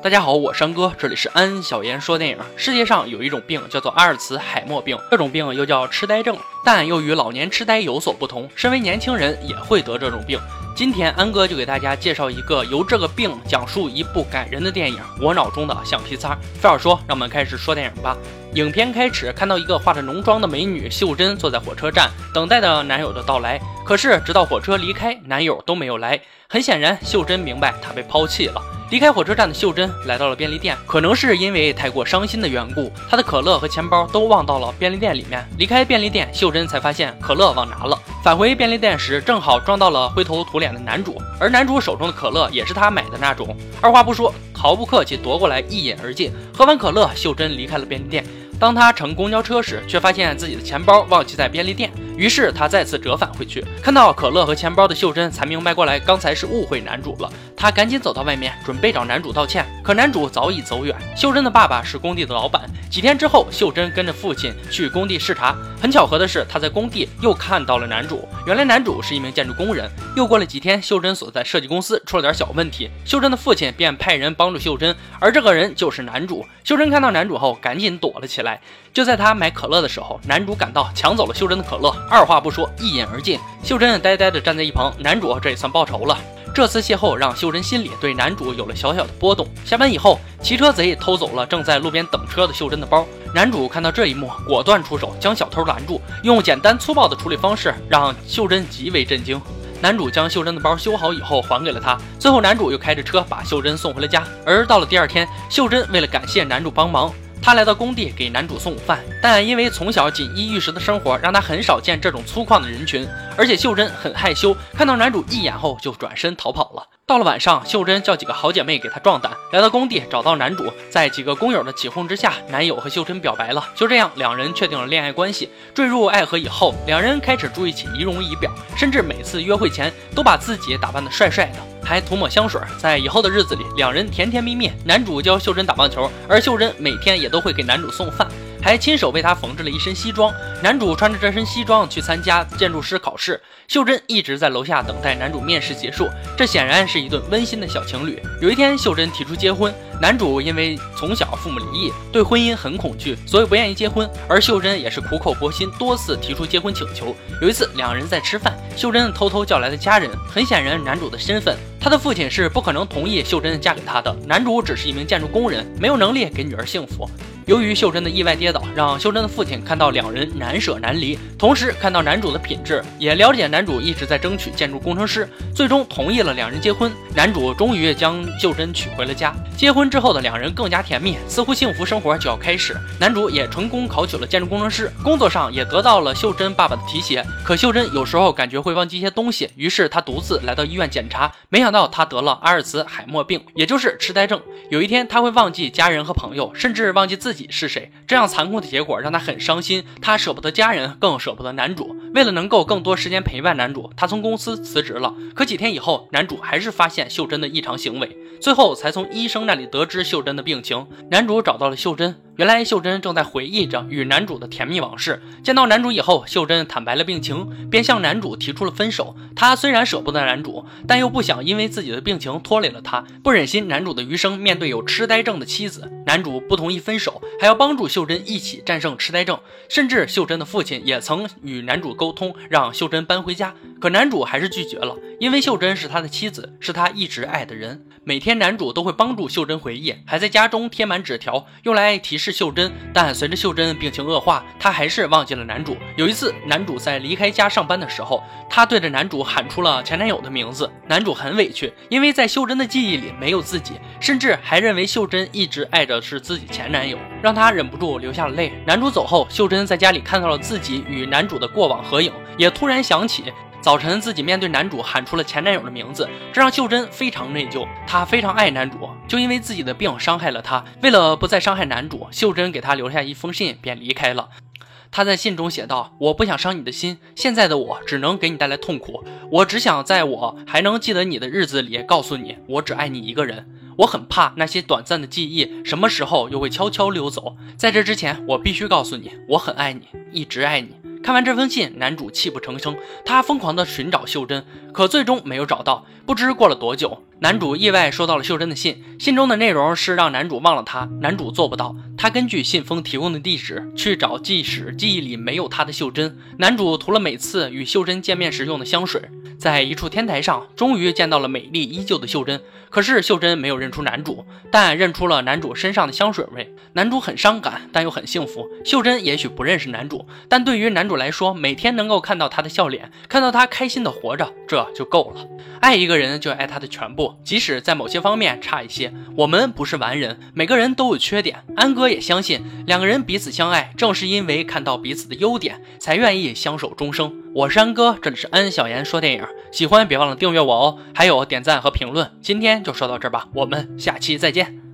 大家好，我山哥，这里是安小言说电影。世界上有一种病叫做阿尔茨海默病，这种病又叫痴呆症，但又与老年痴呆有所不同。身为年轻人也会得这种病。今天安哥就给大家介绍一个由这个病讲述一部感人的电影《我脑中的橡皮擦》。废话说，让我们开始说电影吧。影片开始看到一个化着浓妆的美女秀珍坐在火车站，等待着男友的到来。可是直到火车离开，男友都没有来。很显然，秀珍明白她被抛弃了。离开火车站的秀珍来到了便利店，可能是因为太过伤心的缘故，她的可乐和钱包都忘到了便利店里面。离开便利店，秀珍才发现可乐忘拿了。返回便利店时，正好撞到了灰头土脸的男主，而男主手中的可乐也是他买的那种。二话不说，毫不客气夺过来一饮而尽。喝完可乐，秀珍离开了便利店。当他乘公交车时，却发现自己的钱包忘记在便利店。于是他再次折返回去，看到可乐和钱包的秀珍才明白过来，刚才是误会男主了。他赶紧走到外面，准备找男主道歉，可男主早已走远。秀珍的爸爸是工地的老板。几天之后，秀珍跟着父亲去工地视察。很巧合的是，他在工地又看到了男主。原来男主是一名建筑工人。又过了几天，秀珍所在设计公司出了点小问题，秀珍的父亲便派人帮助秀珍，而这个人就是男主。秀珍看到男主后，赶紧躲了起来。就在他买可乐的时候，男主赶到，抢走了秀珍的可乐。二话不说，一饮而尽。秀珍呆呆地站在一旁，男主这也算报仇了。这次邂逅让秀珍心里对男主有了小小的波动。下班以后，骑车贼偷走了正在路边等车的秀珍的包。男主看到这一幕，果断出手将小偷拦住，用简单粗暴的处理方式让秀珍极为震惊。男主将秀珍的包修好以后还给了她。最后，男主又开着车把秀珍送回了家。而到了第二天，秀珍为了感谢男主帮忙。他来到工地给男主送午饭，但因为从小锦衣玉食的生活，让他很少见这种粗犷的人群。而且秀珍很害羞，看到男主一眼后就转身逃跑了。到了晚上，秀珍叫几个好姐妹给她壮胆，来到工地找到男主，在几个工友的起哄之下，男友和秀珍表白了。就这样，两人确定了恋爱关系。坠入爱河以后，两人开始注意起仪容仪表，甚至每次约会前都把自己打扮得帅帅的，还涂抹香水。在以后的日子里，两人甜甜蜜蜜。男主教秀珍打棒球，而秀珍每天也都会给男主送饭。还亲手为他缝制了一身西装。男主穿着这身西装去参加建筑师考试，秀珍一直在楼下等待男主面试结束。这显然是一对温馨的小情侣。有一天，秀珍提出结婚，男主因为从小父母离异，对婚姻很恐惧，所以不愿意结婚。而秀珍也是苦口婆心，多次提出结婚请求。有一次，两人在吃饭，秀珍偷偷叫来了家人。很显然，男主的身份，他的父亲是不可能同意秀珍嫁给他的。男主只是一名建筑工人，没有能力给女儿幸福。由于秀珍的意外跌倒，让秀珍的父亲看到两人难舍难离，同时看到男主的品质，也了解男主一直在争取建筑工程师，最终同意了两人结婚。男主终于将秀珍娶回了家。结婚之后的两人更加甜蜜，似乎幸福生活就要开始。男主也成功考取了建筑工程师，工作上也得到了秀珍爸爸的提携。可秀珍有时候感觉会忘记一些东西，于是他独自来到医院检查，没想到他得了阿尔茨海默病，也就是痴呆症。有一天他会忘记家人和朋友，甚至忘记自己。己是谁？这样残酷的结果让他很伤心，他舍不得家人，更舍不得男主。为了能够更多时间陪伴男主，他从公司辞职了。可几天以后，男主还是发现秀珍的异常行为，最后才从医生那里得知秀珍的病情。男主找到了秀珍。原来秀珍正在回忆着与男主的甜蜜往事。见到男主以后，秀珍坦白了病情，便向男主提出了分手。她虽然舍不得男主，但又不想因为自己的病情拖累了他，不忍心男主的余生面对有痴呆症的妻子。男主不同意分手，还要帮助秀珍一起战胜痴呆症。甚至秀珍的父亲也曾与男主沟通，让秀珍搬回家，可男主还是拒绝了，因为秀珍是他的妻子，是他一直爱的人。每天男主都会帮助秀珍回忆，还在家中贴满纸条，用来提示。秀珍，但随着秀珍病情恶化，他还是忘记了男主。有一次，男主在离开家上班的时候，他对着男主喊出了前男友的名字。男主很委屈，因为在秀珍的记忆里没有自己，甚至还认为秀珍一直爱着是自己前男友，让他忍不住流下了泪。男主走后，秀珍在家里看到了自己与男主的过往合影，也突然想起。早晨，自己面对男主喊出了前男友的名字，这让秀珍非常内疚。她非常爱男主，就因为自己的病伤害了他。为了不再伤害男主，秀珍给他留下一封信，便离开了。他在信中写道：“我不想伤你的心，现在的我只能给你带来痛苦。我只想在我还能记得你的日子里，告诉你，我只爱你一个人。我很怕那些短暂的记忆什么时候又会悄悄溜走。在这之前，我必须告诉你，我很爱你，一直爱你。”看完这封信，男主泣不成声，他疯狂地寻找秀珍，可最终没有找到。不知过了多久，男主意外收到了秀珍的信，信中的内容是让男主忘了她，男主做不到。他根据信封提供的地址去找，即使记忆里没有她的秀珍。男主涂了每次与秀珍见面时用的香水，在一处天台上，终于见到了美丽依旧的秀珍。可是秀珍没有认出男主，但认出了男主身上的香水味。男主很伤感，但又很幸福。秀珍也许不认识男主，但对于男主来说，每天能够看到他的笑脸，看到他开心的活着，这就够了。爱一个人就爱他的全部，即使在某些方面差一些。我们不是完人，每个人都有缺点。安哥也相信，两个人彼此相爱，正是因为看到彼此的优点，才愿意相守终生。我是安哥，这里是安小言说电影，喜欢别忘了订阅我哦，还有点赞和评论。今天就说到这儿吧，我们下期再见。